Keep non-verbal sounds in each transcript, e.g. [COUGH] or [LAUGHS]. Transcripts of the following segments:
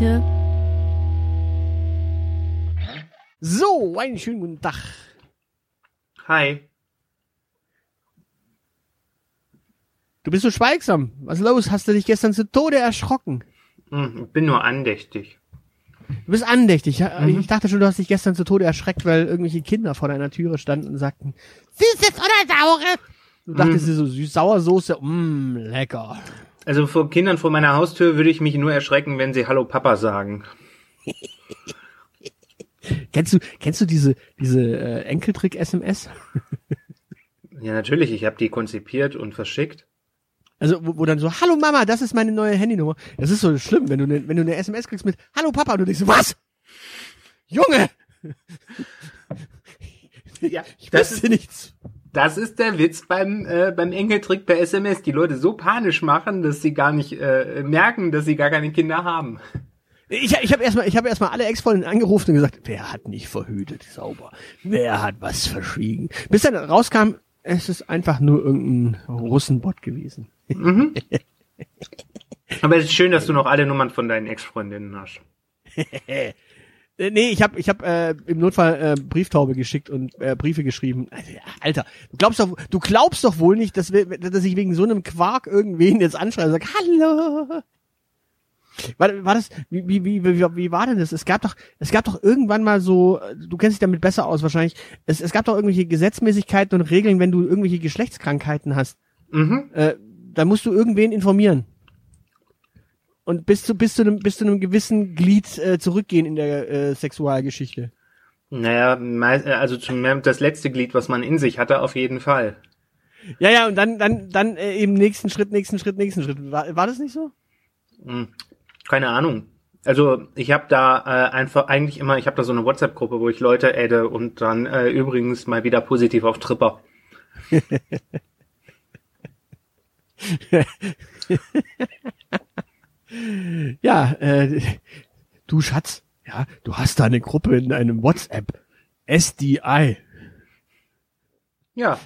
Die Elite. So, einen schönen guten Tag. Hi. Du bist so schweigsam. Was ist los? Hast du dich gestern zu Tode erschrocken? Hm, ich bin nur andächtig. Du bist andächtig. Mhm. Ich dachte schon, du hast dich gestern zu Tode erschreckt, weil irgendwelche Kinder vor deiner Türe standen und sagten, Süßes oder Saure? Du dachtest dir so, süß-sauersoße, mmm, lecker. Also vor Kindern vor meiner Haustür würde ich mich nur erschrecken, wenn sie Hallo Papa sagen. Kennst du, kennst du diese, diese äh, Enkeltrick-SMS? [LAUGHS] Ja, natürlich, ich habe die konzipiert und verschickt. Also, wo, wo dann so, hallo Mama, das ist meine neue Handynummer. Das ist so schlimm, wenn du ne, wenn du eine SMS kriegst mit, hallo Papa, und du denkst was? Junge! Ja, [LAUGHS] Ich das ist, nichts. Das ist der Witz beim, äh, beim Enkeltrick per SMS. Die Leute so panisch machen, dass sie gar nicht äh, merken, dass sie gar keine Kinder haben. Ich, ich habe erstmal, ich habe erstmal alle Ex-Freundinnen angerufen und gesagt, wer hat nicht verhütet, sauber? Wer hat was verschwiegen? Bis dann rauskam, es ist einfach nur irgendein Russenbot gewesen. [LAUGHS] Aber es ist schön, dass du noch alle Nummern von deinen Ex-Freundinnen hast. [LAUGHS] Äh, nee, ich habe ich hab, äh, im Notfall äh, Brieftaube geschickt und äh, Briefe geschrieben. Alter, du glaubst doch, du glaubst doch wohl nicht, dass, wir, dass ich wegen so einem Quark irgendwen jetzt anschreie und sag, hallo. War, war das, wie, wie, wie, wie, wie war denn das? Es gab doch, es gab doch irgendwann mal so, du kennst dich damit besser aus wahrscheinlich, es, es gab doch irgendwelche Gesetzmäßigkeiten und Regeln, wenn du irgendwelche Geschlechtskrankheiten hast. Mhm. Äh, da musst du irgendwen informieren. Und bis zu, bis zu einem, bis zu einem gewissen Glied äh, zurückgehen in der äh, Sexualgeschichte. Naja, äh, also zum, das letzte Glied, was man in sich hatte, auf jeden Fall. Ja, ja, und dann, dann, dann äh, eben nächsten Schritt, nächsten Schritt, nächsten Schritt. War, war das nicht so? Hm, Keine Ahnung. Also ich habe da äh, einfach eigentlich immer, ich habe da so eine WhatsApp-Gruppe, wo ich Leute adde und dann äh, übrigens mal wieder positiv auf Tripper. [LAUGHS] Ja, äh, du Schatz, ja, du hast da eine Gruppe in einem WhatsApp. SDI. Ja,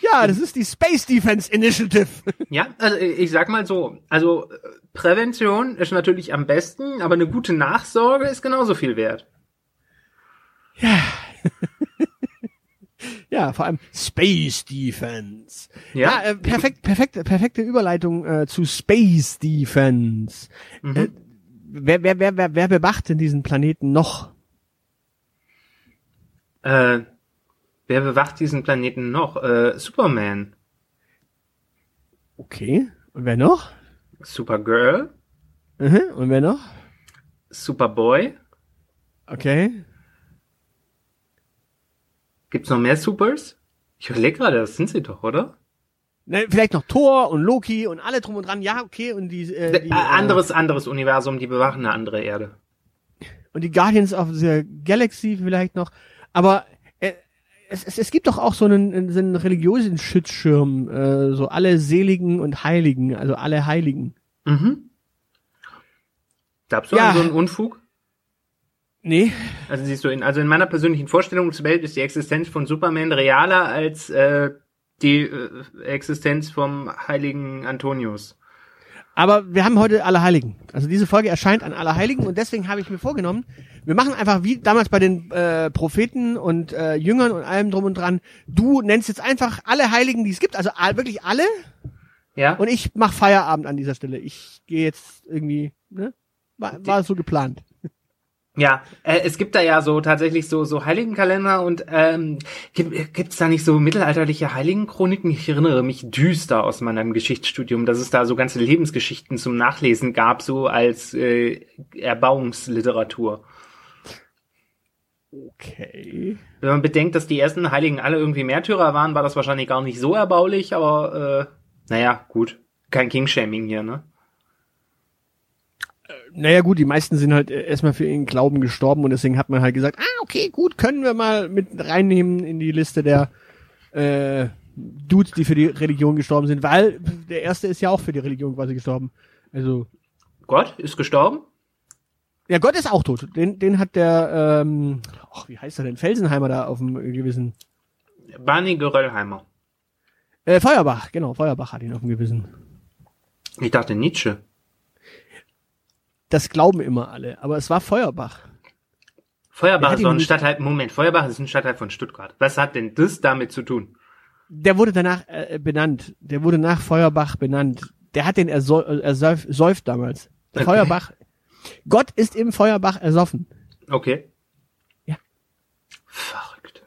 Ja, das ist die Space Defense Initiative. [LAUGHS] ja, also ich sag mal so, also äh, Prävention ist natürlich am besten, aber eine gute Nachsorge ist genauso viel wert. Ja, [LAUGHS] vor allem Space Defense. Ja, Ja, äh, perfekt, perfekt, perfekte Überleitung äh, zu Space Defense. Mhm. Äh, wer, wer, wer, wer, wer bewacht denn diesen Planeten noch? Äh, wer bewacht diesen Planeten noch? Äh, Superman, Okay. Und wer noch? Supergirl, Mhm. Und wer noch? Superboy. Okay. Gibt's noch mehr Supers? Ich überlege gerade, das sind sie doch, oder? Ne, vielleicht noch Thor und Loki und alle drum und dran. Ja, okay. Und die, äh, die äh, anderes, anderes Universum, die bewachen eine andere Erde. Äh, und die Guardians of the Galaxy vielleicht noch. Aber äh, es, es, es gibt doch auch so einen, so einen religiösen Schutzschirm, äh, so alle Seligen und Heiligen, also alle Heiligen. Mhm. Glaubst du Ja. so einen Unfug? Nee, Also siehst du, in, also in meiner persönlichen Vorstellungswelt ist die Existenz von Superman realer als äh, die äh, Existenz vom heiligen Antonius. aber wir haben heute alle Heiligen. Also diese Folge erscheint an alle Heiligen und deswegen habe ich mir vorgenommen, wir machen einfach wie damals bei den äh, Propheten und äh, Jüngern und allem drum und dran. Du nennst jetzt einfach alle Heiligen, die es gibt, also all, wirklich alle Ja? Und ich mach Feierabend an dieser Stelle. Ich gehe jetzt irgendwie, ne? War, war so geplant. Ja, äh, es gibt da ja so tatsächlich so so Heiligenkalender und ähm, gibt gibt's da nicht so mittelalterliche Heiligenchroniken? Ich erinnere mich düster aus meinem Geschichtsstudium, dass es da so ganze Lebensgeschichten zum Nachlesen gab, so als äh, Erbauungsliteratur. Okay. Wenn man bedenkt, dass die ersten Heiligen alle irgendwie Märtyrer waren, war das wahrscheinlich gar nicht so erbaulich, aber äh, naja, gut. Kein Kingshaming hier, ne? Naja gut, die meisten sind halt äh, erstmal für ihren Glauben gestorben und deswegen hat man halt gesagt, ah, okay, gut, können wir mal mit reinnehmen in die Liste der äh, Dudes, die für die Religion gestorben sind, weil der erste ist ja auch für die Religion quasi gestorben. Also, Gott ist gestorben? ja, Gott ist auch tot. Den, den hat der, ähm, ach, wie heißt er denn, Felsenheimer da auf dem gewissen, Barney Geröllheimer. äh, Feuerbach, genau, Feuerbach hat ihn auf dem Gewissen. Ich dachte Nietzsche. Das glauben immer alle, aber es war Feuerbach. Feuerbach ist ihn ein Stadtteil, Moment, Feuerbach ist ein Stadtteil von Stuttgart. Was hat denn das damit zu tun? Der wurde danach äh, benannt. Der wurde nach Feuerbach benannt. Der hat den äh, ersäuf, ersäuft damals. Okay. Feuerbach. Gott ist im Feuerbach ersoffen. Okay. Ja. Verrückt.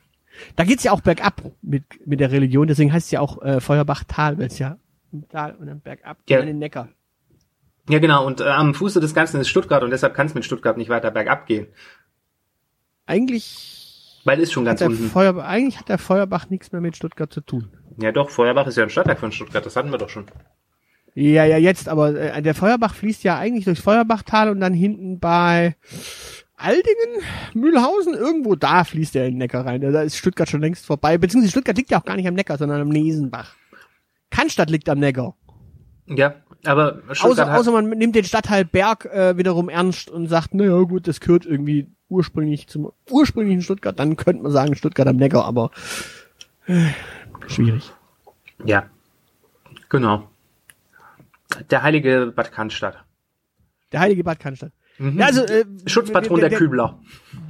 Da geht's ja auch bergab mit, mit der Religion, deswegen heißt es ja auch äh, Feuerbach-Tal, weil es ja im Tal und dann bergab Ja. an den Neckar. Ja, genau, und äh, am Fuße des Ganzen ist Stuttgart und deshalb kann es mit Stuttgart nicht weiter bergab gehen. Eigentlich Weil ist schon hat, ganz der unten. Feuerbach, eigentlich hat der Feuerbach nichts mehr mit Stuttgart zu tun. Ja doch, Feuerbach ist ja ein Stadtteil von Stuttgart, das hatten wir doch schon. Ja, ja, jetzt, aber äh, der Feuerbach fließt ja eigentlich durchs Feuerbachtal und dann hinten bei Aldingen, Mühlhausen, irgendwo da fließt der in den Neckar rein. Da ist Stuttgart schon längst vorbei. Beziehungsweise Stuttgart liegt ja auch gar nicht am Neckar, sondern am Nesenbach. Cannstatt liegt am Neckar. Ja, aber Außer, außer man nimmt den Stadtteil Berg äh, wiederum ernst und sagt, naja gut, das gehört irgendwie ursprünglich zum ursprünglichen Stuttgart, dann könnte man sagen Stuttgart am Neckar, aber äh, schwierig. ja, genau. Der heilige Bad Cannstatt. Der heilige Bad Cannstatt. Mhm. Ja, also, äh, Schutzpatron der- der, der- Kübler.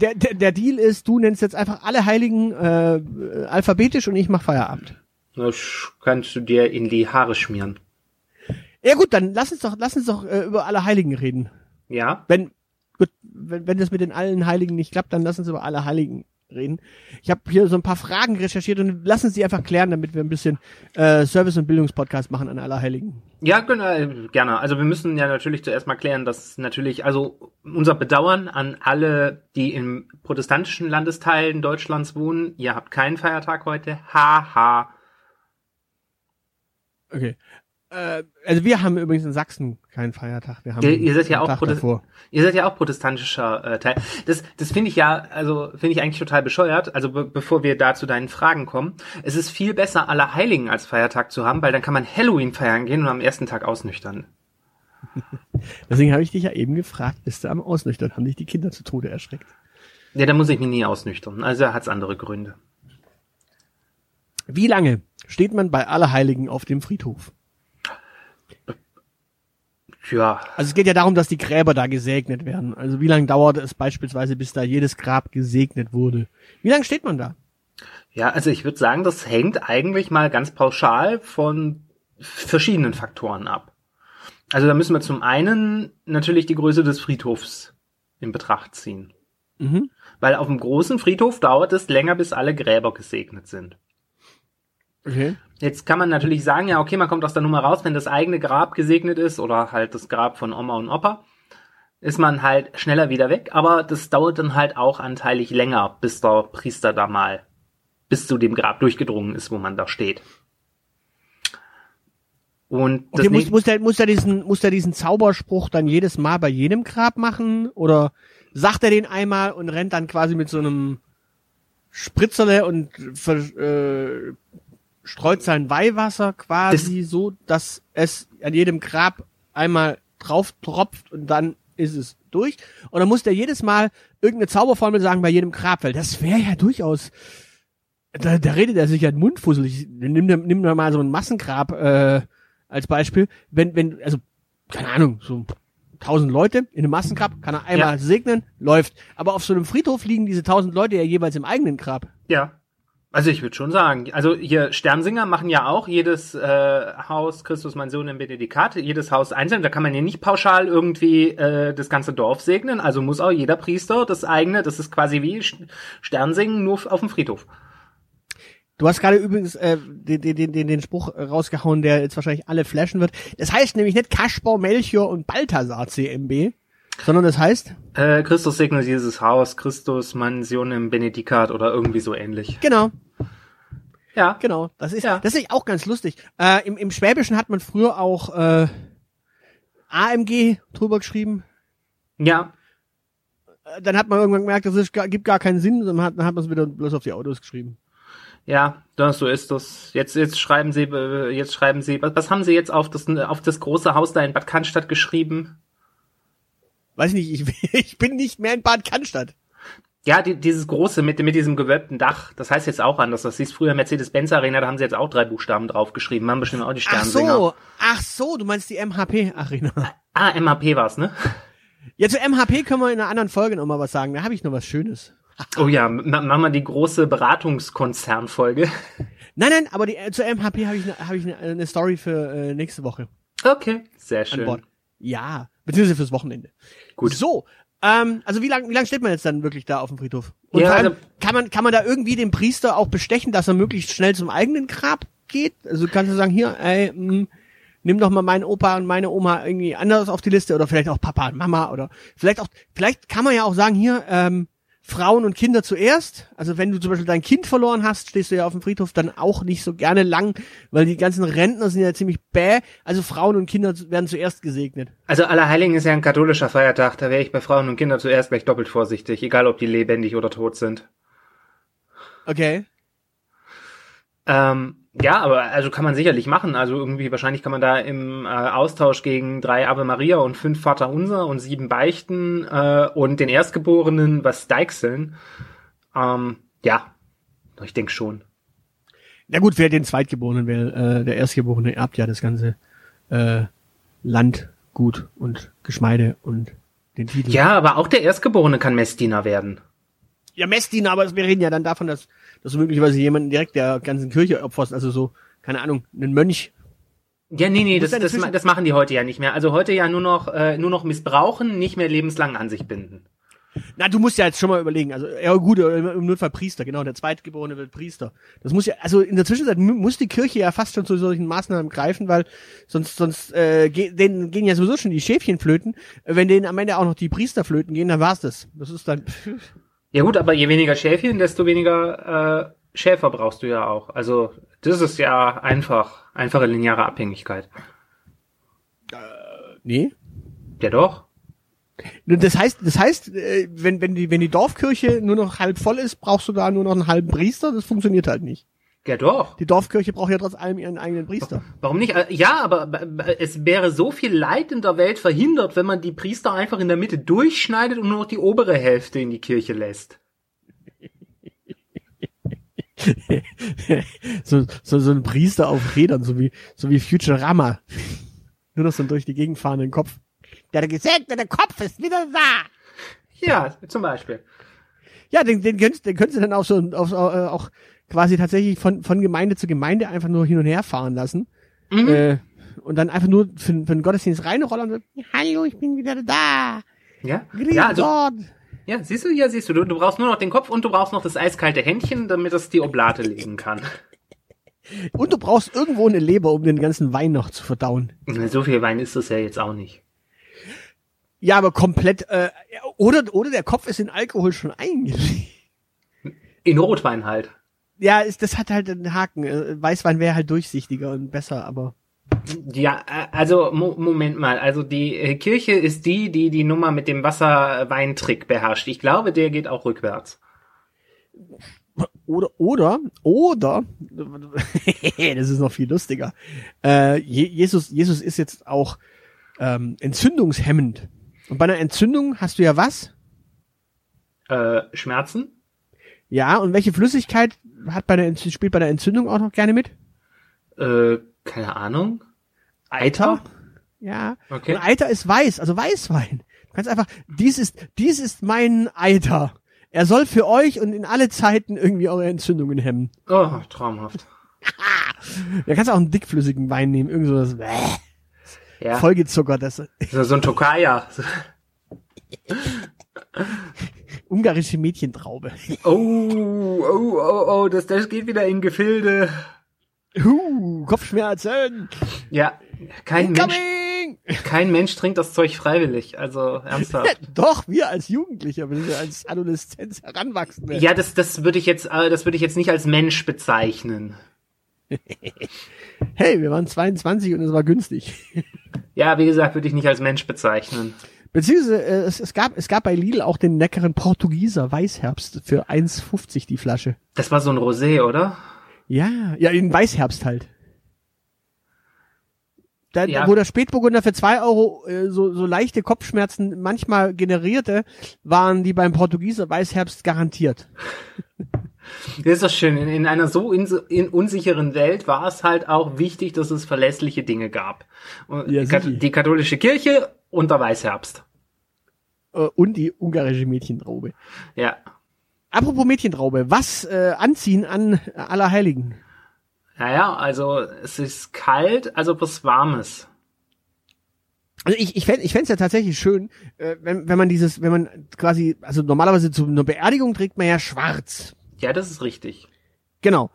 Der, der, der Deal ist, du nennst jetzt einfach alle Heiligen äh, alphabetisch und ich mach Feierabend. Das kannst du dir in die Haare schmieren. Ja gut, dann lass uns doch, lass uns doch äh, über alle Heiligen reden. Ja? Wenn, gut, wenn, wenn das mit den allen Heiligen nicht klappt, dann lass uns über alle Heiligen reden. Ich habe hier so ein paar Fragen recherchiert und lass uns die einfach klären, damit wir ein bisschen äh, Service- und Bildungspodcast machen an alle Heiligen. Ja, genau, äh, gerne. Also wir müssen ja natürlich zuerst mal klären, dass natürlich, also unser Bedauern an alle, die in protestantischen Landesteilen Deutschlands wohnen. Ihr habt keinen Feiertag heute. Haha. Okay. Äh, also wir haben übrigens in Sachsen keinen Feiertag. Wir haben Ihr- ihr seid ja auch Tag Protes- davor. Ihr seid ja auch protestantischer äh, Teil. Das, das finde ich ja, also finde ich eigentlich total bescheuert. Also be bevor wir da zu deinen Fragen kommen, es ist viel besser, alle Heiligen als Feiertag zu haben, weil dann kann man Halloween feiern gehen und am ersten Tag ausnüchtern. [LAUGHS] Deswegen habe ich dich ja eben gefragt, bist du am Ausnüchtern? Haben dich die Kinder zu Tode erschreckt? Ja, da muss ich mich nie ausnüchtern. Also hat's andere Gründe. Wie lange steht man bei Allerheiligen auf dem Friedhof? Ja, Also es geht ja darum, dass die Gräber da gesegnet werden. Also wie lange dauert es beispielsweise, bis da jedes Grab gesegnet wurde? Wie lange steht man da? Ja, also ich würde sagen, das hängt eigentlich mal ganz pauschal von verschiedenen Faktoren ab. Also da müssen wir zum einen natürlich die Größe des Friedhofs in Betracht ziehen. Mhm. Weil auf dem großen Friedhof dauert es länger, bis alle Gräber gesegnet sind. Okay. Jetzt kann man natürlich sagen, ja, okay, man kommt aus der Nummer raus, wenn das eigene Grab gesegnet ist oder halt das Grab von Oma und Opa, ist man halt schneller wieder weg, aber das dauert dann halt auch anteilig länger, bis der Priester da mal bis zu dem Grab durchgedrungen ist, wo man da steht. Und das Okay, muss, muss, der, muss, der diesen, muss der diesen Zauberspruch dann jedes Mal bei jedem Grab machen? Oder sagt er den einmal und rennt dann quasi mit so einem Spritzerle und ver, äh, streut sein Weihwasser quasi so, dass es an jedem Grab einmal drauf tropft und dann ist es durch? Oder muss der jedes Mal irgendeine Zauberformel sagen bei jedem Grab? Weil das wäre ja durchaus da, da redet er sich ja den Mund fusselig. Nimm, nimm mal so ein Massengrab äh, als Beispiel. Wenn, wenn, also, keine Ahnung, so tausend Leute in einem Massengrab, kann er einmal Ja. segnen, läuft. Aber auf so einem Friedhof liegen diese tausend Leute ja jeweils im eigenen Grab. ja. Also ich würde schon sagen, also hier Sternsinger machen ja auch jedes äh, Haus Christus mein Sohn im Benedikat, jedes Haus einzeln. Da kann man ja nicht pauschal irgendwie äh, das ganze Dorf segnen. Also muss auch jeder Priester das eigene, das ist quasi wie Sternsingen nur auf dem Friedhof. Du hast gerade übrigens äh, den, den, den, den Spruch rausgehauen, der jetzt wahrscheinlich alle flashen wird. Das heißt nämlich nicht Kaspar, Melchior und Balthasar CMB, sondern das heißt? Äh, Christus segne dieses Haus, Christus Mansionem Benedicat oder irgendwie so ähnlich. Genau. Ja. Genau. Das ist, ja. das ist auch ganz lustig. Äh, im, Im Schwäbischen hat man früher auch äh, AMG drüber geschrieben. Ja. Äh, dann hat man irgendwann gemerkt, das ist, gibt gar keinen Sinn, dann hat, dann hat man es wieder bloß auf die Autos geschrieben. Ja, das, so ist das. Jetzt, jetzt schreiben Sie, äh, jetzt schreiben Sie, was, was haben Sie jetzt auf das, auf das große Haus da in Bad Cannstatt geschrieben? Weiß nicht, ich, [LAUGHS] ich bin nicht mehr in Bad Cannstatt. Ja, die, dieses große mit, mit diesem gewölbten Dach, das heißt jetzt auch anders. Das hieß früher Mercedes-Benz Arena, da haben sie jetzt auch drei Buchstaben draufgeschrieben. Haben bestimmt auch die Sternsinger. Ach so, ach so, du meinst die MHP Arena. Ah, MHP war's, ne? Ja, zu MHP können wir in einer anderen Folge noch mal was sagen. Da habe ich noch was Schönes. [LAUGHS] Oh ja, machen wir die große Beratungskonzernfolge. Nein, nein, aber die, äh, zur MHP habe ich, ne, hab ich ne, eine Story für äh, nächste Woche. Okay, sehr schön. Ja, beziehungsweise fürs Wochenende. Gut. So, ähm, also wie lange wie lang steht man jetzt dann wirklich da auf dem Friedhof? Und Ja, allem, also- kann man kann man da irgendwie den Priester auch bestechen, dass er möglichst schnell zum eigenen Grab geht? Also kannst du sagen, hier, ey, mh, nimm doch mal meinen Opa und meine Oma irgendwie anders auf die Liste oder vielleicht auch Papa und Mama oder vielleicht auch, vielleicht kann man ja auch sagen, hier, ähm, Frauen und Kinder zuerst. Also wenn du zum Beispiel dein Kind verloren hast, stehst du ja auf dem Friedhof dann auch nicht so gerne lang, weil die ganzen Rentner sind ja ziemlich bäh. Also Frauen und Kinder werden zuerst gesegnet. Also Allerheiligen ist ja ein katholischer Feiertag, da wäre ich bei Frauen und Kindern zuerst gleich doppelt vorsichtig, egal ob die lebendig oder tot sind. Okay. Ähm, ja, aber also kann man sicherlich machen. Also irgendwie wahrscheinlich kann man da im äh, Austausch gegen drei Ave Maria und fünf Vater Unser und sieben Beichten äh, und den Erstgeborenen was deichseln. Ähm, ja, ich denke schon. Na gut, wer den Zweitgeborenen will, äh, der Erstgeborene erbt ja das ganze äh, Land, Gut und Geschmeide und den Titel. Ja, aber auch der Erstgeborene kann Messdiener werden. Ja, Messdiener, aber wir reden ja dann davon, dass, dass du möglicherweise jemanden direkt der ganzen Kirche opferst, also so, keine Ahnung, einen Mönch. Ja, nee, nee, das, das, das machen die heute ja nicht mehr. Also heute ja nur noch, äh, nur noch missbrauchen, nicht mehr lebenslang an sich binden. Na, du musst ja jetzt schon mal überlegen, also, ja gut, im im Notfall Priester, genau, der Zweitgeborene wird Priester. Das muss ja, also in der Zwischenzeit mu- muss die Kirche ja fast schon zu solchen Maßnahmen greifen, weil sonst, sonst, äh, ge denen gehen ja sowieso schon die Schäfchen flöten. Wenn denen am Ende auch noch die Priester flöten gehen, dann war's das. Das ist dann, [LAUGHS] Ja gut, aber je weniger Schäfchen, desto weniger äh, Schäfer brauchst du ja auch. Also das ist ja einfach, einfache lineare Abhängigkeit. nee. Ja doch. Das heißt, das heißt, äh, wenn, wenn die, wenn die Dorfkirche nur noch halb voll ist, brauchst du da nur noch einen halben Priester. Das funktioniert halt nicht. Ja doch. Die Dorfkirche braucht ja trotz allem ihren eigenen Priester. Warum nicht? Äh, Ja, aber b- b- es wäre so viel Leid in der Welt verhindert, wenn man die Priester einfach in der Mitte durchschneidet und nur noch die obere Hälfte in die Kirche lässt. [LAUGHS] so, so, so ein Priester auf Rädern, so wie, so wie Futurama. [LAUGHS] Nur noch so ein durch die Gegend fahrenden Kopf. Der gesegnete Kopf ist wieder da. Ja, zum Beispiel. Ja, den, den könntest, den könntest du dann auch so, auf, äh, auch quasi tatsächlich von, von Gemeinde zu Gemeinde einfach nur hin und her fahren lassen. Mhm. Äh, und dann einfach nur für, für den Gottesdienst reinrollen und so, hallo, ich bin wieder da. Ja, Grüß ja, also, Gott. ja, siehst du, ja, siehst du, du, du brauchst nur noch den Kopf und du brauchst noch das eiskalte Händchen, damit es die Oblate legen kann. [LAUGHS] Und du brauchst irgendwo eine Leber, um den ganzen Wein noch zu verdauen. So viel Wein ist das ja jetzt auch nicht. Ja, aber komplett, äh, oder, oder der Kopf ist in Alkohol schon eingelegt. In Rotwein halt. Ja, ist, das hat halt einen Haken. Äh, Weißwein wäre halt durchsichtiger und besser, aber. Ja, äh, also Mo Moment mal, also die äh, Kirche ist die, die die Nummer mit dem Wasserweintrick beherrscht. Ich glaube, der geht auch rückwärts. Oder, oder, oder, [LAUGHS] das ist noch viel lustiger. Äh, Je Jesus, Jesus ist jetzt auch ähm, entzündungshemmend. Und bei einer Entzündung hast du ja was? Äh, Schmerzen? Ja, und welche Flüssigkeit hat bei der spielt bei der Entzündung auch noch gerne mit? Äh, keine Ahnung. Eiter? Ja. Okay. Und Eiter ist weiß, also Weißwein. Du kannst einfach, dies ist, dies ist mein Eiter. Er soll für euch und in alle Zeiten irgendwie eure Entzündungen hemmen. Oh, traumhaft. [LAUGHS] Da kannst du auch einen dickflüssigen Wein nehmen, irgend so das [LAUGHS] Ja. vollgezuckert, das So, so ein Tokaya. [LAUGHS] ungarische Mädchentraube. Oh, oh, oh, oh, das, das geht wieder in Gefilde. Huh, Kopfschmerzen. Ja, kein Mensch, kein Mensch trinkt das Zeug freiwillig. Also ernsthaft. [LAUGHS] Doch, wir als Jugendliche, wir als Adoleszenz heranwachsende. Ja, das, das würde ich jetzt, äh, das würde ich jetzt nicht als Mensch bezeichnen. Hey, wir waren 22 und es war günstig. Ja, wie gesagt, würde ich nicht als Mensch bezeichnen. Beziehungsweise äh, es, es gab es gab bei Lidl auch den leckeren Portugieser Weißherbst für 1,50 die Flasche. Das war so ein Rosé, oder? Ja, ja, in Weißherbst halt. Da, Ja. Wo der Spätburgunder für zwei Euro äh, so, so leichte Kopfschmerzen manchmal generierte, waren die beim Portugieser Weißherbst garantiert. [LAUGHS] Das ist doch schön. In, in einer so in, in unsicheren Welt war es halt auch wichtig, dass es verlässliche Dinge gab. Ja, die katholische Kirche und der Weißherbst. Äh, und die ungarische Mädchentraube. Ja. Apropos Mädchentraube, was äh, anziehen an Allerheiligen? Naja, also es ist kalt, also was Warmes. Also ich, ich fände ich fänd's ja tatsächlich schön, äh, wenn, wenn man dieses, wenn man quasi, also normalerweise zu einer Beerdigung trägt man ja schwarz. Ja, das ist richtig. Genau.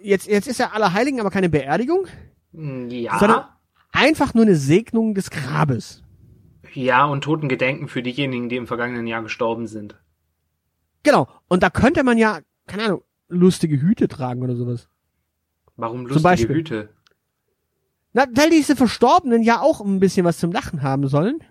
Jetzt, jetzt ist ja Allerheiligen aber keine Beerdigung, Hm, Ja. sondern einfach nur eine Segnung des Grabes. ja, und Totengedenken für diejenigen, die im vergangenen Jahr gestorben sind. Genau. Und da könnte man ja, keine Ahnung, lustige Hüte tragen oder sowas. Warum lustige. Hüte? Na, weil diese Verstorbenen ja auch ein bisschen was zum Lachen haben sollen.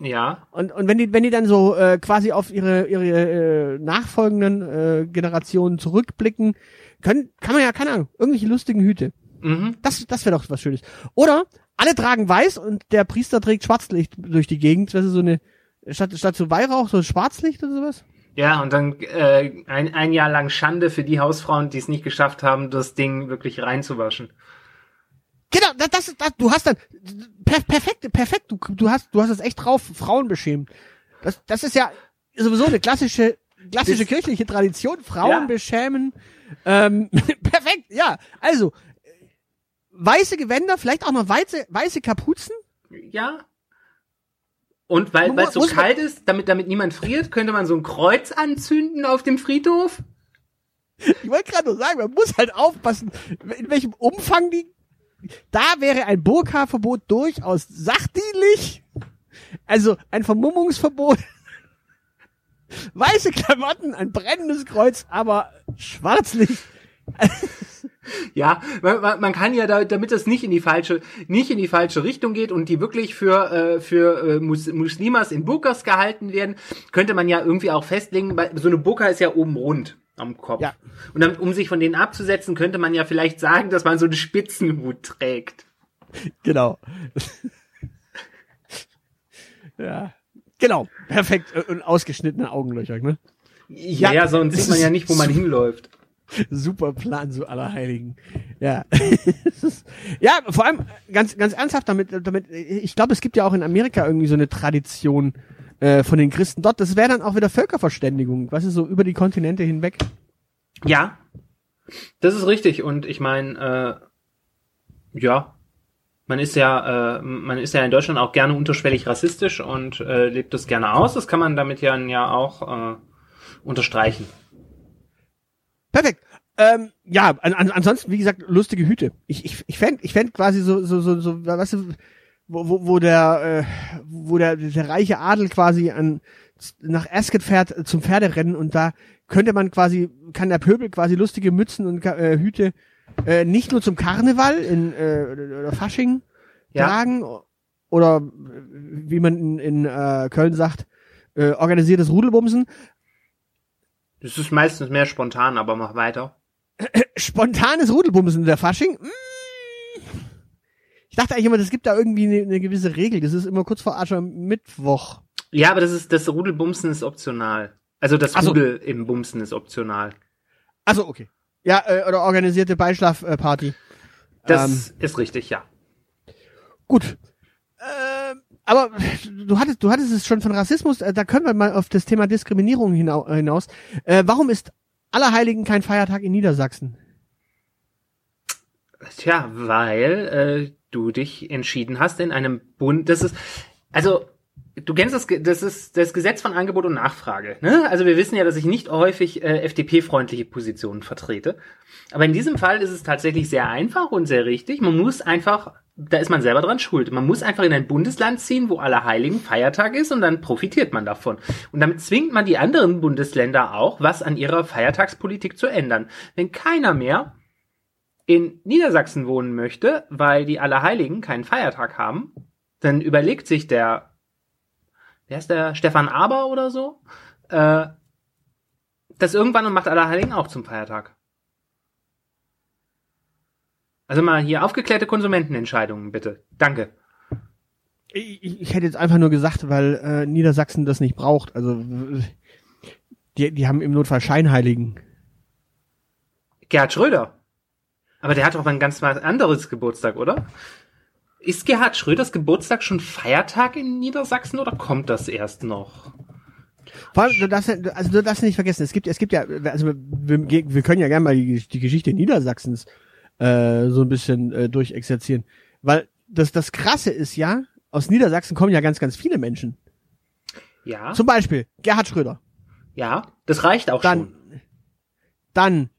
Ja. Und, und wenn die, wenn die dann so äh, quasi auf ihre, ihre äh, nachfolgenden äh, Generationen zurückblicken, können, kann man ja, keine Ahnung, irgendwelche lustigen Hüte. Mhm. Das, das wäre doch was Schönes. Oder alle tragen weiß und der Priester trägt Schwarzlicht durch die Gegend. Das ist so eine, statt, statt so Weihrauch, so Schwarzlicht oder sowas. Ja, und dann äh, ein, ein Jahr lang Schande für die Hausfrauen, die es nicht geschafft haben, das Ding wirklich reinzuwaschen. Genau, das, das, das du hast dann, per, perfekt, perfekt, du, du hast, du hast es echt drauf, Frauen beschämen. Das, das ist ja sowieso eine klassische, klassische kirchliche Tradition, Frauen Ja. beschämen. Ähm, [LAUGHS] perfekt, ja. Also, weiße Gewänder, vielleicht auch noch weiße, weiße Kapuzen. Ja. Und weil es so kalt ist, damit damit niemand friert, könnte man so ein Kreuz anzünden auf dem Friedhof. Ich wollte gerade nur sagen, man muss halt aufpassen, in welchem Umfang die. Da wäre ein Burka-Verbot durchaus sachdienlich. Also ein Vermummungsverbot. [LAUGHS] Weiße Klamotten, ein brennendes Kreuz, aber Schwarzlicht. [LAUGHS] Ja, man, man kann ja, da, damit es nicht in die falsche, nicht in die falsche Richtung geht und die wirklich für äh, für äh, Mus Muslimas in Burkas gehalten werden, könnte man ja irgendwie auch festlegen. Weil so eine Burka ist ja oben rund am Kopf. Ja. Und dann, um sich von denen abzusetzen, könnte man ja vielleicht sagen, dass man so einen Spitzenhut trägt. Genau. ja. Genau. Perfekt. Und ausgeschnittene Augenlöcher, ne? Ja, ja sonst sieht man ja nicht, wo man [LAUGHS] hinläuft. Super Plan, so Allerheiligen. Ja. [LAUGHS] Ja, vor allem ganz, ganz ernsthaft damit, damit, ich glaube, es gibt ja auch in Amerika irgendwie so eine Tradition äh, von den Christen dort. Das wäre dann auch wieder Völkerverständigung, was ist so über die Kontinente hinweg. Ja, das ist richtig. Und ich meine, äh, ja, man ist ja, äh, man ist ja in Deutschland auch gerne unterschwellig rassistisch und äh, lebt das gerne aus. Das kann man damit ja, ja auch äh, unterstreichen. Perfekt. Ähm, ja, an, an, ansonsten, wie gesagt, lustige Hüte. Ich, ich, ich fänd, ich fänd quasi so, so, so, so, weißt du, wo, wo, wo der, äh, wo der, der reiche Adel quasi an, nach Ascot fährt zum Pferderennen und da könnte man quasi, kann der Pöbel quasi lustige Mützen und äh, Hüte äh, nicht nur zum Karneval in äh, oder Fasching Ja. tragen oder äh, wie man in, in äh, Köln sagt, äh, organisiertes Rudelbumsen, Das ist meistens mehr spontan, aber mach weiter. spontanes Rudelbumsen in der Fasching. Mm. Ich dachte eigentlich immer, das gibt da irgendwie eine, eine gewisse Regel. Das ist immer kurz vor Aschermittwoch. Ja, aber das ist das Rudelbumsen ist optional. Also das so. Rudel im Bumsen ist optional. Also okay. Ja, äh, oder organisierte Beischlafparty. Das ist richtig, ja. Gut. Ähm, aber du hattest, du hattest es schon von Rassismus, äh, da können wir mal auf das Thema Diskriminierung hinau hinaus. Äh, warum ist Allerheiligen kein Feiertag in Niedersachsen? Tja, weil äh, du dich entschieden hast in einem Bund, das ist, also du kennst das, das ist das Gesetz von Angebot und Nachfrage. Ne? Also wir wissen ja, dass ich nicht häufig äh, FDP-freundliche Positionen vertrete. Aber in diesem Fall ist es tatsächlich sehr einfach und sehr richtig. Man muss einfach, da ist man selber dran schuld. Man muss einfach in ein Bundesland ziehen, wo Allerheiligen Feiertag ist und dann profitiert man davon. Und damit zwingt man die anderen Bundesländer auch, was an ihrer Feiertagspolitik zu ändern. Wenn keiner mehr in Niedersachsen wohnen möchte, weil die Allerheiligen keinen Feiertag haben, dann überlegt sich der, wer ist der, Stefan Aber oder so, äh, das irgendwann und macht Allerheiligen auch zum Feiertag. Also mal hier aufgeklärte Konsumentenentscheidungen, bitte. Danke. Ich, ich hätte jetzt einfach nur gesagt, weil äh, Niedersachsen das nicht braucht. Also die, die haben im Notfall Scheinheiligen. Gerhard Schröder. Aber der hat doch ein ganz anderes Geburtstag, oder? Ist Gerhard Schröders Geburtstag schon Feiertag in Niedersachsen oder kommt das erst noch? Vor allem, du darfst, also du darfst nicht vergessen, es gibt, es gibt ja, also wir, wir können ja gerne mal die, die Geschichte Niedersachsens äh, so ein bisschen äh, durchexerzieren. Weil das, das Krasse ist ja, aus Niedersachsen kommen ja ganz, ganz viele Menschen. Ja. Zum Beispiel Gerhard Schröder. Ja, das reicht auch dann, schon. Dann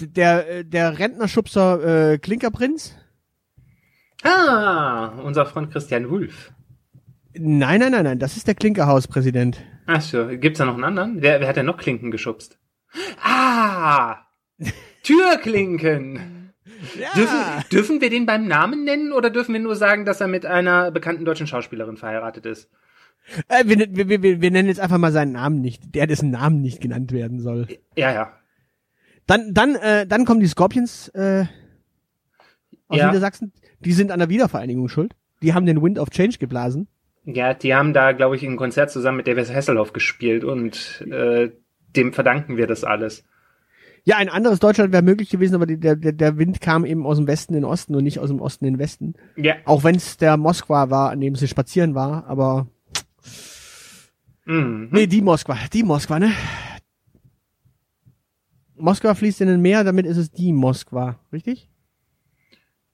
der, der Rentnerschubser äh, Klinkerprinz. Ah, unser Freund Christian Wulff. Nein, nein, nein, nein, das ist der Klinkerhauspräsident. Ach so, gibt's da noch einen anderen? Wer, wer hat denn noch Klinken geschubst? Ah! Türklinken! Ja. Dürfen, dürfen wir den beim Namen nennen oder dürfen wir nur sagen, dass er mit einer bekannten deutschen Schauspielerin verheiratet ist? Äh, wir, wir, wir, wir nennen jetzt einfach mal seinen Namen nicht, der dessen Namen nicht genannt werden soll. Ja, ja. Dann, dann, äh, dann kommen die Scorpions äh, aus Ja. Niedersachsen. Die sind an der Wiedervereinigung schuld. Die haben den Wind of Change geblasen. Ja, die haben da, glaube ich, ein Konzert zusammen mit David Hasselhoff gespielt und äh, dem verdanken wir das alles. Ja, ein anderes Deutschland wäre möglich gewesen, aber die, der, der, der Wind kam eben aus dem Westen in den Osten und nicht aus dem Osten in den Westen. Ja. Auch wenn es der Moskwa war, an dem sie spazieren war, aber Mhm. nee, die Moskwa, die Moskwa, ne? Moskwa fließt in ein Meer, damit ist es die Moskwa, richtig?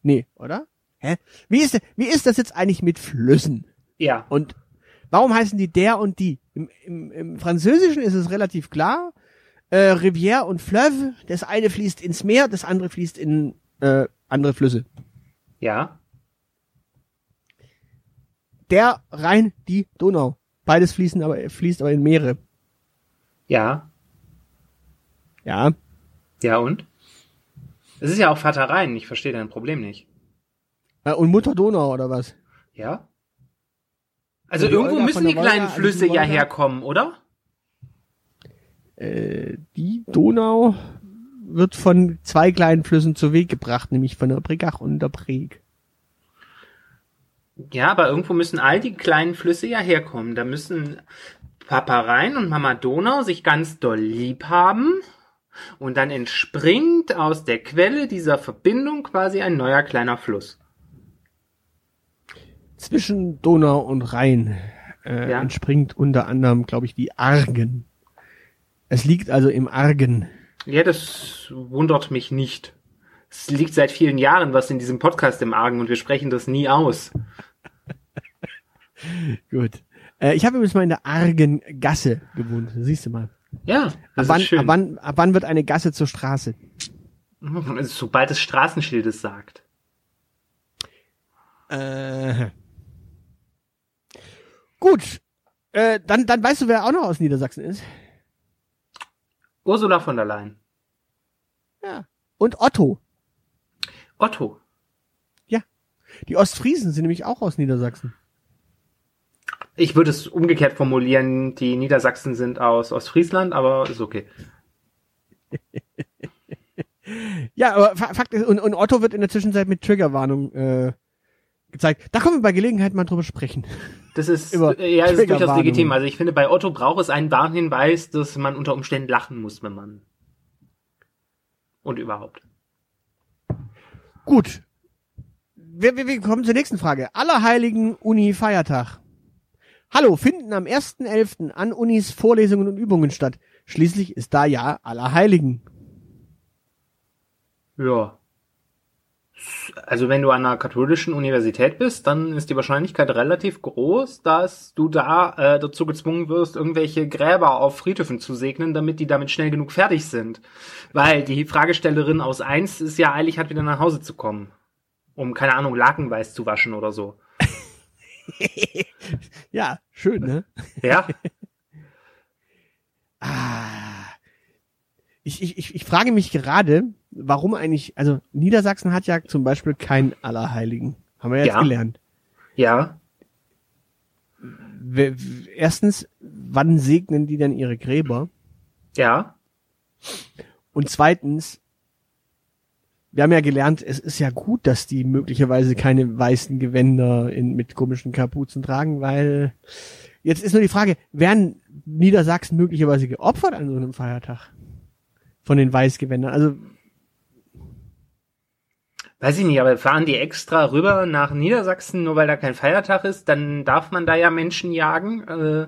Nee, oder? Hä? Wie ist, wie ist das jetzt eigentlich mit Flüssen? Ja. Und warum heißen die der und die? Im, im, im Französischen ist es relativ klar. Äh, Rivière und Fleuve, das eine fließt ins Meer, das andere fließt in äh, andere Flüsse. Ja. Der Rhein, die Donau. Beides fließen aber, fließt aber in Meere. Ja. Ja. Ja und? Es ist ja auch Vater Rhein, ich verstehe dein Problem nicht. Äh, und Mutter Donau oder was? Ja? Also Die irgendwo Olga müssen die der Wolga, kleinen also Flüsse ja herkommen, oder? Äh, die Donau wird von zwei kleinen Flüssen zu Weg gebracht, nämlich von der Brigach und der Breg. Ja, aber irgendwo müssen all die kleinen Flüsse ja herkommen. Da müssen Papa Rhein und Mama Donau sich ganz doll lieb haben. Und dann entspringt aus der Quelle dieser Verbindung quasi ein neuer kleiner Fluss. Zwischen Donau und Rhein äh, Ja. entspringt unter anderem, glaube ich, die Argen. Es liegt also im Argen. Ja, das wundert mich nicht. Es liegt seit vielen Jahren was in diesem Podcast im Argen und wir sprechen das nie aus. [LAUGHS] Gut. Äh, ich habe übrigens mal in der Argengasse gewohnt. Siehst du mal. Ja, Ab das wann, ist schön. ab, wann, ab wann wird eine Gasse zur Straße? Sobald das Straßenschild es sagt. Äh. Gut. Äh, dann, dann weißt du, wer auch noch aus Niedersachsen ist. Ursula von der Leyen. Ja. Und Otto. Otto. Die Ostfriesen sind nämlich auch aus Niedersachsen. Ich würde es umgekehrt formulieren, die Niedersachsen sind aus Ostfriesland, aber ist okay. [LAUGHS] Ja, aber Fa- Fakt ist, und, und Otto wird in der Zwischenzeit mit Triggerwarnung äh, gezeigt. Da können wir bei Gelegenheit mal drüber sprechen. [LAUGHS] Das ist, äh, ja, das ist durchaus legitim. Also ich finde, bei Otto braucht es einen Warnhinweis, dass man unter Umständen lachen muss, wenn man und überhaupt. Gut. Wir, wir, wir kommen zur nächsten Frage. Allerheiligen Uni Feiertag. Hallo, finden am 1.11. an Unis Vorlesungen und Übungen statt. Schließlich ist da ja Allerheiligen. Ja. Also wenn du an einer katholischen Universität bist, dann ist die Wahrscheinlichkeit relativ groß, dass du da äh, dazu gezwungen wirst, irgendwelche Gräber auf Friedhöfen zu segnen, damit die damit schnell genug fertig sind. Weil die Fragestellerin aus eins ist ja eilig, hat wieder nach Hause zu kommen. Um, keine Ahnung, Lakenweiß zu waschen oder so. [LAUGHS] ja, schön, ne? Ja. [LAUGHS] ah. Ich, ich, ich, frage mich gerade, warum eigentlich, also Niedersachsen hat ja zum Beispiel keinen Allerheiligen. Haben wir jetzt Ja. gelernt. Ja. Erstens, wann segnen die denn ihre Gräber? Ja. Und zweitens, wir haben ja gelernt, es ist ja gut, dass die möglicherweise keine weißen Gewänder in, mit komischen Kapuzen tragen, weil jetzt ist nur die Frage, werden Niedersachsen möglicherweise geopfert an so einem Feiertag? Von den Weißgewändern. Also, Weiß ich nicht, aber fahren die extra rüber nach Niedersachsen, nur weil da kein Feiertag ist, dann darf man da ja Menschen jagen. Äh,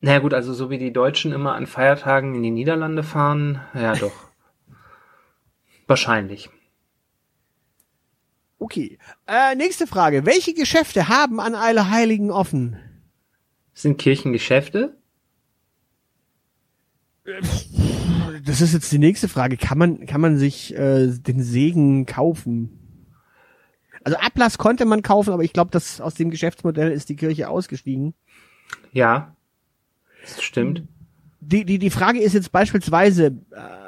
naja gut, also so wie die Deutschen immer an Feiertagen in die Niederlande fahren, ja doch. Wahrscheinlich. okay. Äh, nächste Frage. Welche Geschäfte haben an Allerheiligen offen? Sind Kirchengeschäfte? Das ist jetzt die nächste Frage. Kann man, kann man sich äh, den Segen kaufen? Also Ablass konnte man kaufen, aber ich glaube, dass aus dem Geschäftsmodell ist die Kirche ausgestiegen. Ja. Das stimmt. Die, die, die Frage ist jetzt beispielsweise, äh,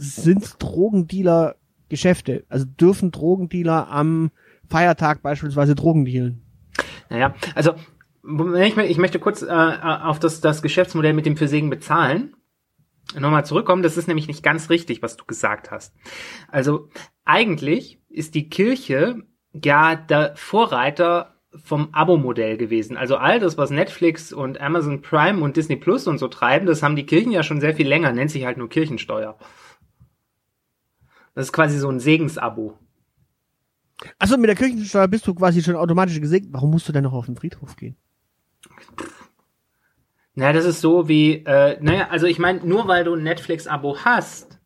sind Drogendealer Geschäfte? Also dürfen Drogendealer am Feiertag beispielsweise Drogen dealen? Naja, also ich möchte kurz äh, auf das, das Geschäftsmodell mit dem für Segen bezahlen nochmal zurückkommen. Das ist nämlich nicht ganz richtig, was du gesagt hast. Also eigentlich ist die Kirche ja der Vorreiter vom Abo-Modell gewesen. Also all das, was Netflix und Amazon Prime und Disney Plus und so treiben, das haben die Kirchen ja schon sehr viel länger, nennt sich halt nur Kirchensteuer. Das ist quasi so ein Segensabo. Achso, mit der Kirchensteuer bist du quasi schon automatisch gesegnet. Warum musst du denn noch auf den Friedhof gehen? Naja, das ist so wie, äh, naja, also ich meine, nur weil du ein Netflix-Abo hast,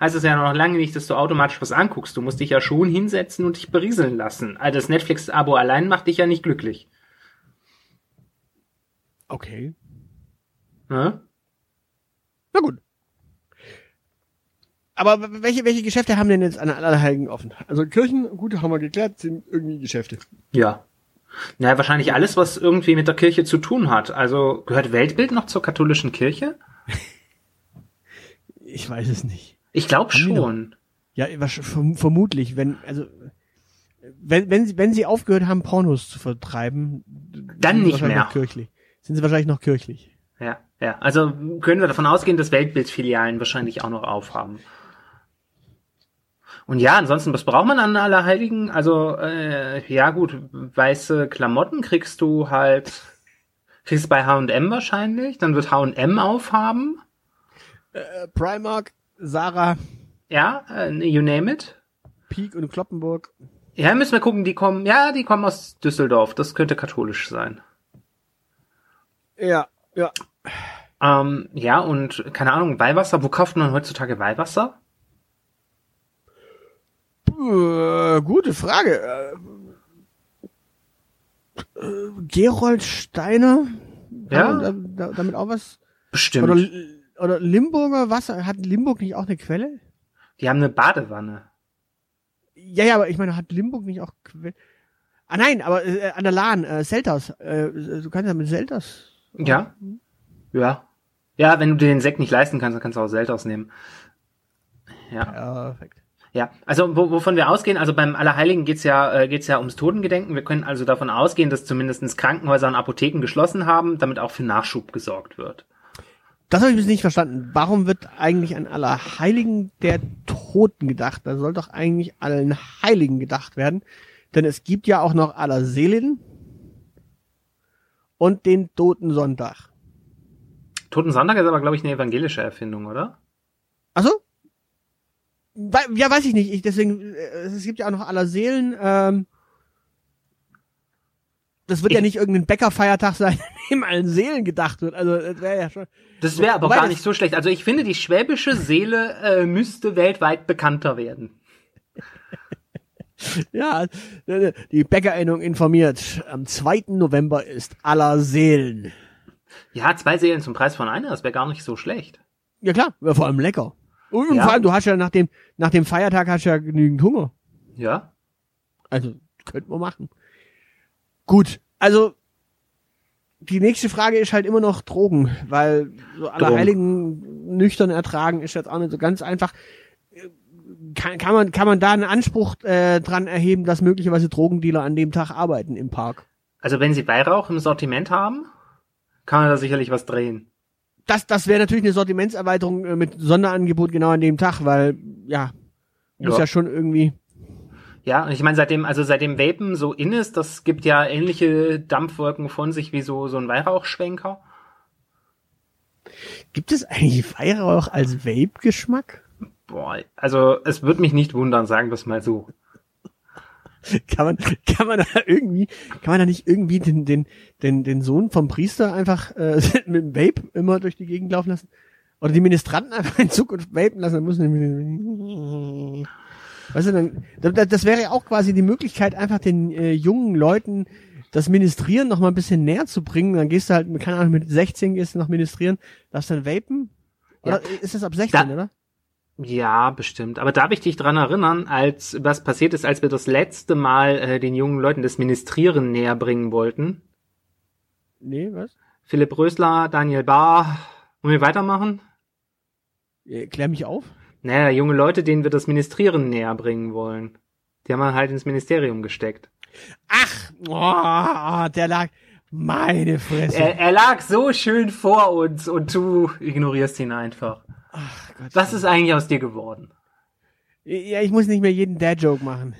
heißt es ja noch lange nicht, dass du automatisch was anguckst. Du musst dich ja schon hinsetzen und dich berieseln lassen. Also das Netflix-Abo allein macht dich ja nicht glücklich. Okay. Ne? Na gut. Aber welche, welche Geschäfte haben denn jetzt an Allerheiligen offen? Also Kirchen, gut, haben wir geklärt, sind irgendwie Geschäfte. Ja. Naja, wahrscheinlich alles, was irgendwie mit der Kirche zu tun hat. Also gehört Weltbild noch zur katholischen Kirche? [LAUGHS] Ich weiß es nicht. Ich glaube schon. Ja, vermutlich, wenn, also, wenn, wenn, sie, wenn sie aufgehört haben, Pornos zu vertreiben, Dann sind sie nicht mehr. Noch kirchlich. Sind sie wahrscheinlich noch kirchlich. Ja, ja. Also können wir davon ausgehen, dass Weltbildfilialen wahrscheinlich auch noch aufhaben. Und ja, ansonsten, was braucht man an Allerheiligen? Also, äh, ja gut, weiße Klamotten kriegst du halt, kriegst du bei H&M wahrscheinlich, dann wird H&M aufhaben. Äh, Primark, Sarah, Ja, äh, you name it. Peak und Kloppenburg. Ja, müssen wir gucken, die kommen, ja, die kommen aus Düsseldorf, das könnte katholisch sein. Ja, ja. Ähm, ja, und keine Ahnung, Weihwasser, wo kauft man heutzutage Weihwasser? Äh, gute Frage. Äh, äh, Gerold Steiner? Ja. Da, da, damit auch was? Bestimmt. Oder, oder Limburger Wasser? Hat Limburg nicht auch eine Quelle? Die haben eine Badewanne. Ja, ja, aber ich meine, hat Limburg nicht auch Quelle? Ah nein, aber äh, an der Lahn, äh, Selters. Äh, du kannst ja mit Selters. Ja. Ja. Ja, wenn du dir den Sekt nicht leisten kannst, dann kannst du auch Selters nehmen. Ja. Perfekt. Ja. Also wo, wovon wir ausgehen, also beim Allerheiligen geht's ja, äh, geht's ja ums Totengedenken. Wir können also davon ausgehen, dass zumindestens Krankenhäuser und Apotheken geschlossen haben, damit auch für Nachschub gesorgt wird. Das habe ich bis nicht verstanden. Warum wird eigentlich an Allerheiligen der Toten gedacht? Da soll doch eigentlich allen Heiligen gedacht werden. Denn es gibt ja auch noch Allerseelen und den Toten Sonntag. Totensonntag ist aber, glaube ich, eine evangelische Erfindung, oder? Achso? Wei- Ja, weiß ich nicht. Ich, deswegen, äh, es gibt ja auch noch Allerseelen. Ähm, das wird ja Ich- nicht irgendein Bäckerfeiertag sein, [LAUGHS] dem allen Seelen gedacht wird. Also das wäre ja schon. Das wäre aber gar nicht so schlecht. Also ich finde, die schwäbische Seele äh, müsste weltweit bekannter werden. [LAUGHS] Ja, die Bäckerinnung informiert. Am 2. November ist aller Seelen. Ja, zwei Seelen zum Preis von einer, das wäre gar nicht so schlecht. Ja klar, wäre vor allem lecker. Und, Ja. vor allem, du hast ja nach dem, nach dem Feiertag hast du ja genügend Hunger. Ja. Also, könnten wir machen. Gut, also die nächste Frage ist halt immer noch Drogen, weil so alle Drogen. Heiligen nüchtern ertragen ist jetzt auch nicht so ganz einfach. Kann, kann man kann man da einen Anspruch äh, dran erheben, dass möglicherweise Drogendealer an dem Tag arbeiten im Park? Also wenn sie Weihrauch im Sortiment haben, kann man da sicherlich was drehen. Das das wäre natürlich eine Sortimentserweiterung äh, mit Sonderangebot genau an dem Tag, weil ja muss Ja. ja schon irgendwie Ja, und ich meine, seitdem, also seitdem Vapen so in ist, das gibt ja ähnliche Dampfwolken von sich wie so, so ein Weihrauchschwenker. Gibt es eigentlich Weihrauch als Vape-Geschmack? Boah, also es würde mich nicht wundern, sagen wir es mal so. Kann man, kann man da irgendwie, kann man da nicht irgendwie den, den, den, den Sohn vom Priester einfach äh, [LAUGHS] mit dem Vape immer durch die Gegend laufen lassen? Oder die Ministranten einfach in Zukunft vapen lassen, dann müssen die, weißt du, dann, da- das wäre ja auch quasi die Möglichkeit, einfach den äh, jungen Leuten das Ministrieren noch mal ein bisschen näher zu bringen. Dann gehst du halt, keine Ahnung, mit 16 gehst du noch ministrieren, darfst dann vapen? Oder ist das ab 16, Da- oder? Ja, bestimmt. Aber darf ich dich dran erinnern, als was passiert ist, als wir das letzte Mal äh, den jungen Leuten das Ministrieren näher bringen wollten? Nee, was? Philipp Rösler, Daniel Bahr. Wollen wir weitermachen? Äh, Klär mich auf. Naja, junge Leute, denen wir das Ministrieren näher bringen wollen. Die haben wir halt ins Ministerium gesteckt. Ach, oh, der lag, meine Fresse. Er, er lag so schön vor uns und du ignorierst ihn einfach. Ach Gott. Was ist eigentlich aus dir geworden? Ja, ich muss nicht mehr jeden Dad-Joke machen.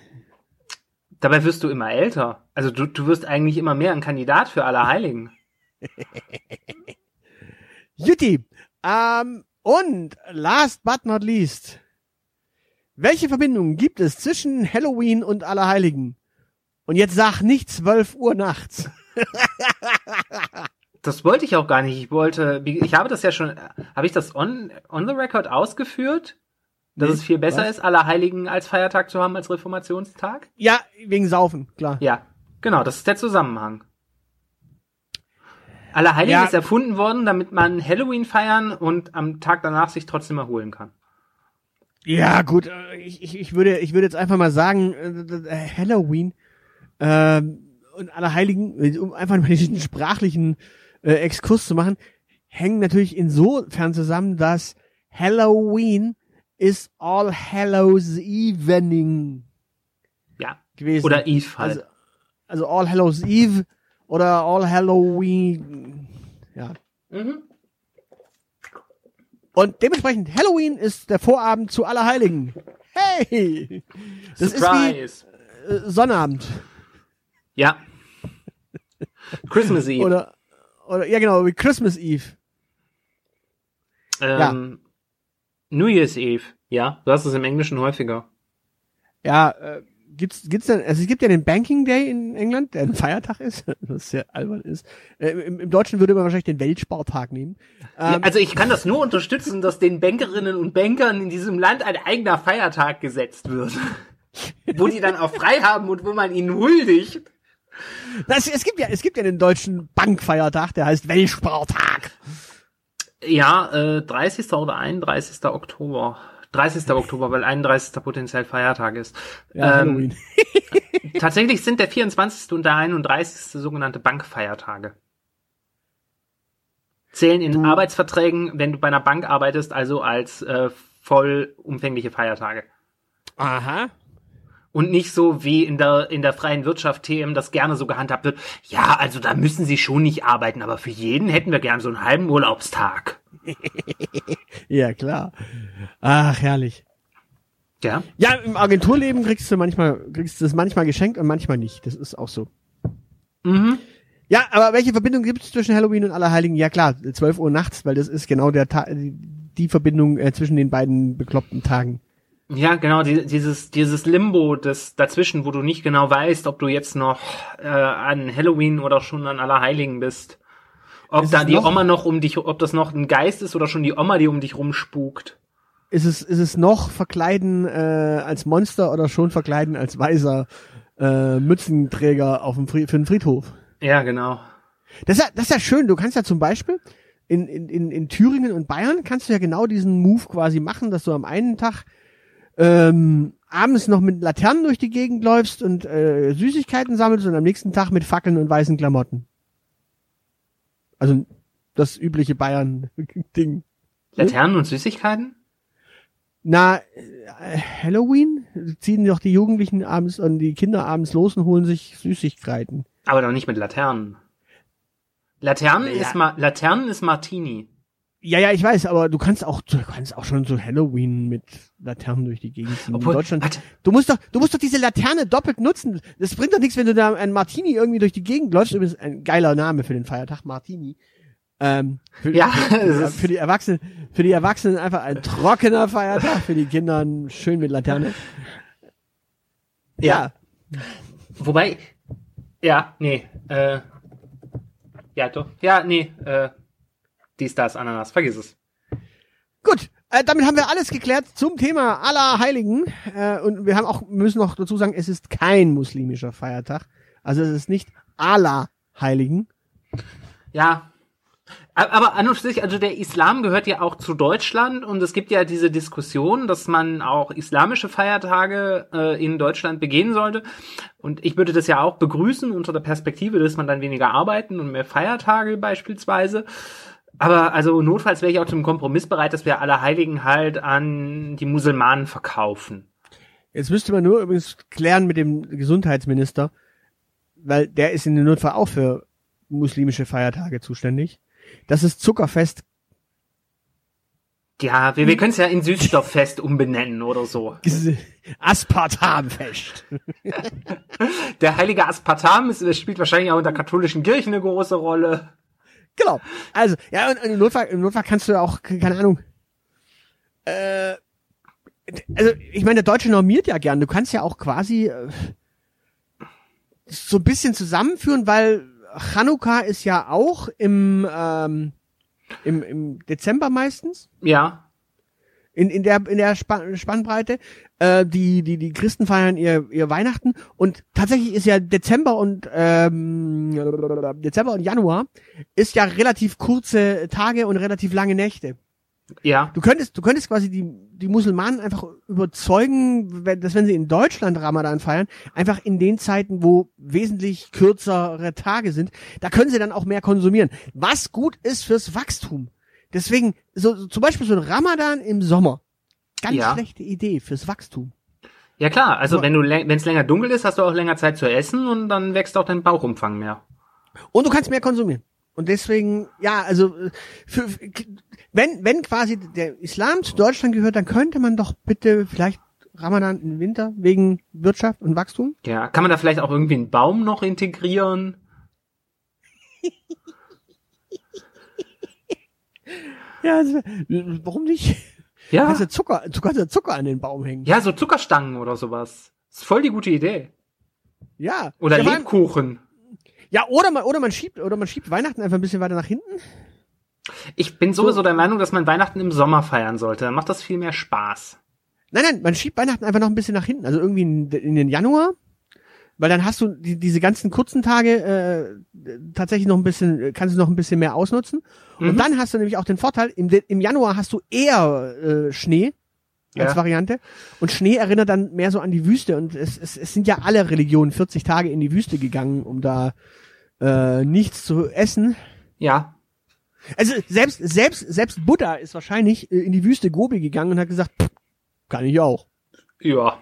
Dabei wirst du immer älter. Also du, du wirst eigentlich immer mehr ein Kandidat für alle Heiligen. [LAUGHS] Jutti, ähm, und last but not least. Welche Verbindung gibt es zwischen Halloween und Allerheiligen? Und jetzt sag nicht 12 Uhr nachts. [LAUGHS] Das wollte ich auch gar nicht. Ich wollte, ich habe das ja schon, habe ich das on, on the record ausgeführt? Dass Nee, es viel besser was? ist, Allerheiligen als Feiertag zu haben als Reformationstag? Ja, wegen Saufen, klar. Ja, genau, das ist der Zusammenhang. Allerheiligen Ja. ist erfunden worden, damit man Halloween feiern und am Tag danach sich trotzdem erholen kann. Ja, gut, äh, ich, ich, ich würde, ich würde jetzt einfach mal sagen, äh, äh, Halloween ähm, und Allerheiligen, um einfach mal diesen sprachlichen äh, Exkurs zu machen, hängen natürlich insofern zusammen, dass Halloween ist All Hallows Evening Ja. gewesen. Oder Eve halt. also, also All Hallows Eve oder All Halloween. Ja. mhm. Und dementsprechend Halloween ist der Vorabend zu Allerheiligen. Hey! Das Surprise. ist wie äh, Sonnabend. ja. Christmas Eve. Oder, oder, ja genau, wie Christmas Eve. ähm, New Year's Eve. Ja, du hast es im Englischen häufiger. Ja, äh, gibt's, gibt's denn, also es gibt ja den Banking Day in England, der ein Feiertag ist, [LAUGHS] was sehr albern ist. Äh, im, Im Deutschen würde man wahrscheinlich den Weltspartag nehmen. Ja, Ähm, also ich kann das nur unterstützen, dass den Bankerinnen und Bankern in diesem Land ein eigener Feiertag gesetzt wird. [LAUGHS] wo die dann auch frei haben und wo man ihnen huldigt. Das, es gibt ja, es gibt ja den deutschen Bankfeiertag, der heißt Weltspartag. Ja, äh, 30. oder 31. Oktober. 30. Oktober, weil 31. potenziell Feiertag ist. Ja, ähm, [LAUGHS] tatsächlich sind der 24. und der 31. sogenannte Bankfeiertage. Zählen in Arbeitsverträgen, wenn du bei einer Bank arbeitest, also als äh, vollumfängliche Feiertage. Aha. Und nicht so wie in der, in der freien Wirtschaft TM das gerne so gehandhabt wird. Ja, also da müssen sie schon nicht arbeiten, aber für jeden hätten wir gern so einen halben Urlaubstag. [LAUGHS] Ja, klar. Ach, herrlich. Ja. Ja, im Agenturleben kriegst du manchmal, kriegst du das manchmal geschenkt und manchmal nicht. Das ist auch so. Mhm. Ja, aber welche Verbindung gibt es zwischen Halloween und Allerheiligen? Ja klar, 12 Uhr nachts, weil das ist genau der Ta die, die Verbindung äh, zwischen den beiden bekloppten Tagen. Ja, genau, die, dieses, dieses Limbo das dazwischen, wo du nicht genau weißt, ob du jetzt noch äh, an Halloween oder schon an Allerheiligen bist. Ob Ist da die noch- Oma noch um dich, ob das noch ein Geist ist oder schon die Oma, die um dich rumspukt. Ist es, ist es noch verkleiden äh, als Monster oder schon verkleiden als weiser äh, Mützenträger auf dem Fried, für den Friedhof? Ja, genau. Das ist, ja, das ist ja schön. Du kannst ja zum Beispiel in, in, in, in Thüringen und Bayern kannst du ja genau diesen Move quasi machen, dass du am einen Tag ähm, abends noch mit Laternen durch die Gegend läufst und äh, Süßigkeiten sammelst und am nächsten Tag mit Fackeln und weißen Klamotten. Also das übliche Bayern-Ding. Laternen und Süßigkeiten? Na, äh, Halloween ziehen doch die Jugendlichen abends und die Kinder abends los und holen sich Süßigkeiten. Aber doch nicht mit Laternen. Laternen Ja. ist Ma Laternen ist Martini. Ja, ja, ich weiß, aber du kannst auch, du kannst auch schon so Halloween mit Laternen durch die Gegend ziehen. Obwohl, in Deutschland. warte. Du musst doch, du musst doch diese Laterne doppelt nutzen. Das bringt doch nichts, wenn du da ein Martini irgendwie durch die Gegend läufst. Übrigens ein geiler Name für den Feiertag, Martini. Ähm, für, Ja, für, [LAUGHS] für, die Erwachsenen, für die Erwachsenen einfach ein trockener Feiertag, für die Kinder schön mit Laterne. Ja, Wobei, ja, nee, äh, ja, doch, ja, nee, äh, dies, das, Ananas, vergiss es. Gut, äh, damit haben wir alles geklärt zum Thema aller Heiligen. Äh, und wir haben auch müssen noch dazu sagen, es ist kein muslimischer Feiertag. Also es ist nicht aller Heiligen. Ja. Aber an und für sich, also der Islam gehört ja auch zu Deutschland und es gibt ja diese Diskussion, dass man auch islamische Feiertage äh, in Deutschland begehen sollte. Und ich würde das ja auch begrüßen unter der Perspektive, dass man dann weniger arbeiten und mehr Feiertage beispielsweise. Aber also notfalls wäre ich auch zum Kompromiss bereit, dass wir alle Heiligen halt an die Musulmanen verkaufen. Jetzt müsste man nur übrigens klären mit dem Gesundheitsminister, weil der ist in dem Notfall auch für muslimische Feiertage zuständig. Das ist Zuckerfest. Ja, wir, wir können es ja in Süßstofffest umbenennen oder so. [LAUGHS] Aspartamfest. [LAUGHS] Der heilige Aspartam ist, spielt wahrscheinlich auch in der katholischen Kirche eine große Rolle. Genau. Also, ja, und im Notfall, im Notfall kannst du auch, keine Ahnung. Äh, also, ich meine, der Deutsche normiert ja gern. Du kannst ja auch quasi äh, so ein bisschen zusammenführen, weil Chanukka ist ja auch im, ähm, im, im Dezember meistens. Ja, In, in der, in der Span Spannbreite. Äh, die, die, die Christen feiern ihr, ihr Weihnachten und tatsächlich ist ja Dezember und ähm, Dezember und Januar ist ja relativ kurze Tage und relativ lange Nächte. ja. Du könntest, du könntest quasi die, die Musulmanen einfach überzeugen, wenn, dass wenn sie in Deutschland Ramadan feiern, einfach in den Zeiten, wo wesentlich kürzere Tage sind, da können sie dann auch mehr konsumieren. Was gut ist fürs Wachstum. Deswegen, so, so zum Beispiel so ein Ramadan im Sommer. Ganz Ja. schlechte Idee fürs Wachstum. Ja klar, also Aber- wenn du wenn es länger dunkel ist, hast du auch länger Zeit zu essen und dann wächst auch dein Bauchumfang mehr. Und du kannst mehr konsumieren. Und deswegen, ja, also für, wenn, wenn quasi der Islam zu Deutschland gehört, dann könnte man doch bitte vielleicht Ramadan im Winter wegen Wirtschaft und Wachstum. Ja, kann man da vielleicht auch irgendwie einen Baum noch integrieren? [LAUGHS] Ja, also, warum nicht? Ja. Kannst du Zucker, du kannst ja Zucker an den Baum hängen. Ja, so Zuckerstangen oder sowas. Ist voll die gute Idee. Ja. Oder ja, Lebkuchen. Ja, oder man, oder man schiebt, oder man schiebt Weihnachten einfach ein bisschen weiter nach hinten. Ich bin sowieso der Meinung, dass man Weihnachten im Sommer feiern sollte. Dann macht das viel mehr Spaß. Nein, nein, man schiebt Weihnachten einfach noch ein bisschen nach hinten. Also irgendwie in, in den Januar. Weil dann hast du die, diese ganzen kurzen Tage äh, tatsächlich noch ein bisschen, äh, kannst du noch ein bisschen mehr ausnutzen. Und Mhm. dann hast du nämlich auch den Vorteil, im, im Januar hast du eher äh, Schnee als Ja. Variante. Und Schnee erinnert dann mehr so an die Wüste. Und es, es, es sind ja alle Religionen 40 Tage in die Wüste gegangen, um da äh, nichts zu essen. Ja. Also selbst, selbst, selbst Buddha ist wahrscheinlich äh, in die Wüste Gobi gegangen und hat gesagt, "Pff, kann ich auch. Ja.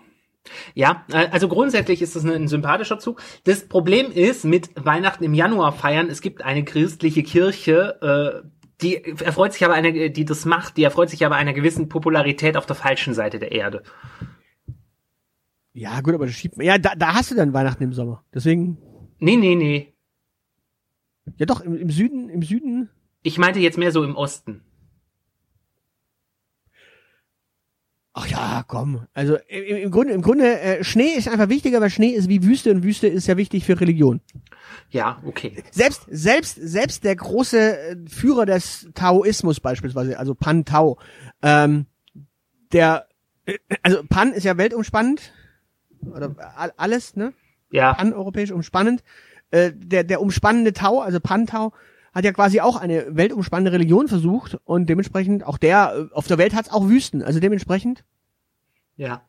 Ja, äh, also grundsätzlich ist das ein, sympathischer Zug. Das Problem ist mit Weihnachten im Januar feiern, es gibt eine christliche Kirche, äh, die erfreut sich aber einer, die das macht, die erfreut sich aber einer gewissen Popularität auf der falschen Seite der Erde. Ja, gut, aber schiebt man. Ja, da, da hast du dann Weihnachten im Sommer. Deswegen, Nee, nee, nee. ja doch, im, im Süden, im Süden. Ich meinte jetzt mehr so im Osten. Ach ja, komm. Also im, im Grunde, im Grunde äh, Schnee ist einfach wichtiger, weil Schnee ist wie Wüste und Wüste ist ja wichtig für Religion. Ja, okay. Selbst selbst selbst der große äh, Führer des Taoismus beispielsweise, also Pan Tao, ähm, der äh, also Pan ist ja weltumspannend oder alles, ne? Ja, Pan-europäisch umspannend. Äh, der der umspannende Tao, also Pan Tao, hat ja quasi auch eine weltumspannende Religion versucht und dementsprechend auch der äh, auf der Welt hat es auch Wüsten, also dementsprechend ja.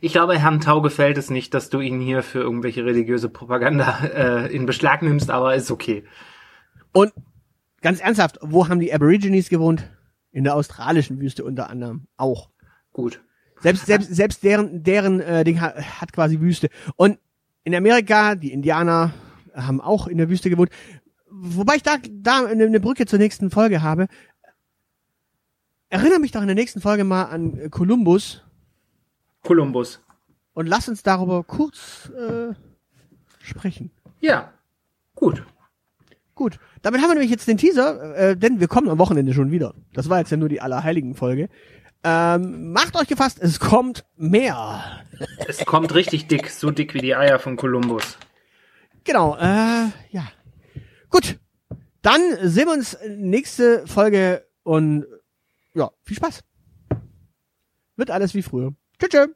Ich glaube, Herrn Tau gefällt es nicht, dass du ihn hier für irgendwelche religiöse Propaganda äh, in Beschlag nimmst, aber ist okay. Und ganz ernsthaft, wo haben die Aborigines gewohnt? In der australischen Wüste unter anderem auch. Gut. Selbst selbst selbst deren deren äh, Ding hat, hat quasi Wüste. Und in Amerika die Indianer haben auch in der Wüste gewohnt. Wobei ich da da eine, Brücke zur nächsten Folge habe. Erinnere mich doch in der nächsten Folge mal an Kolumbus Kolumbus. und lass uns darüber kurz äh, sprechen. Ja. Gut. Gut, damit haben wir nämlich jetzt den Teaser, äh, denn wir kommen am Wochenende schon wieder. Das war jetzt ja nur die Allerheiligen-Folge. Ähm, macht euch gefasst, es kommt mehr. Es kommt richtig dick, so dick wie die Eier von Kolumbus. Genau, äh, ja. Gut, dann sehen wir uns nächste Folge und ja, viel Spaß. Wird alles wie früher. Tschüss. tschüss.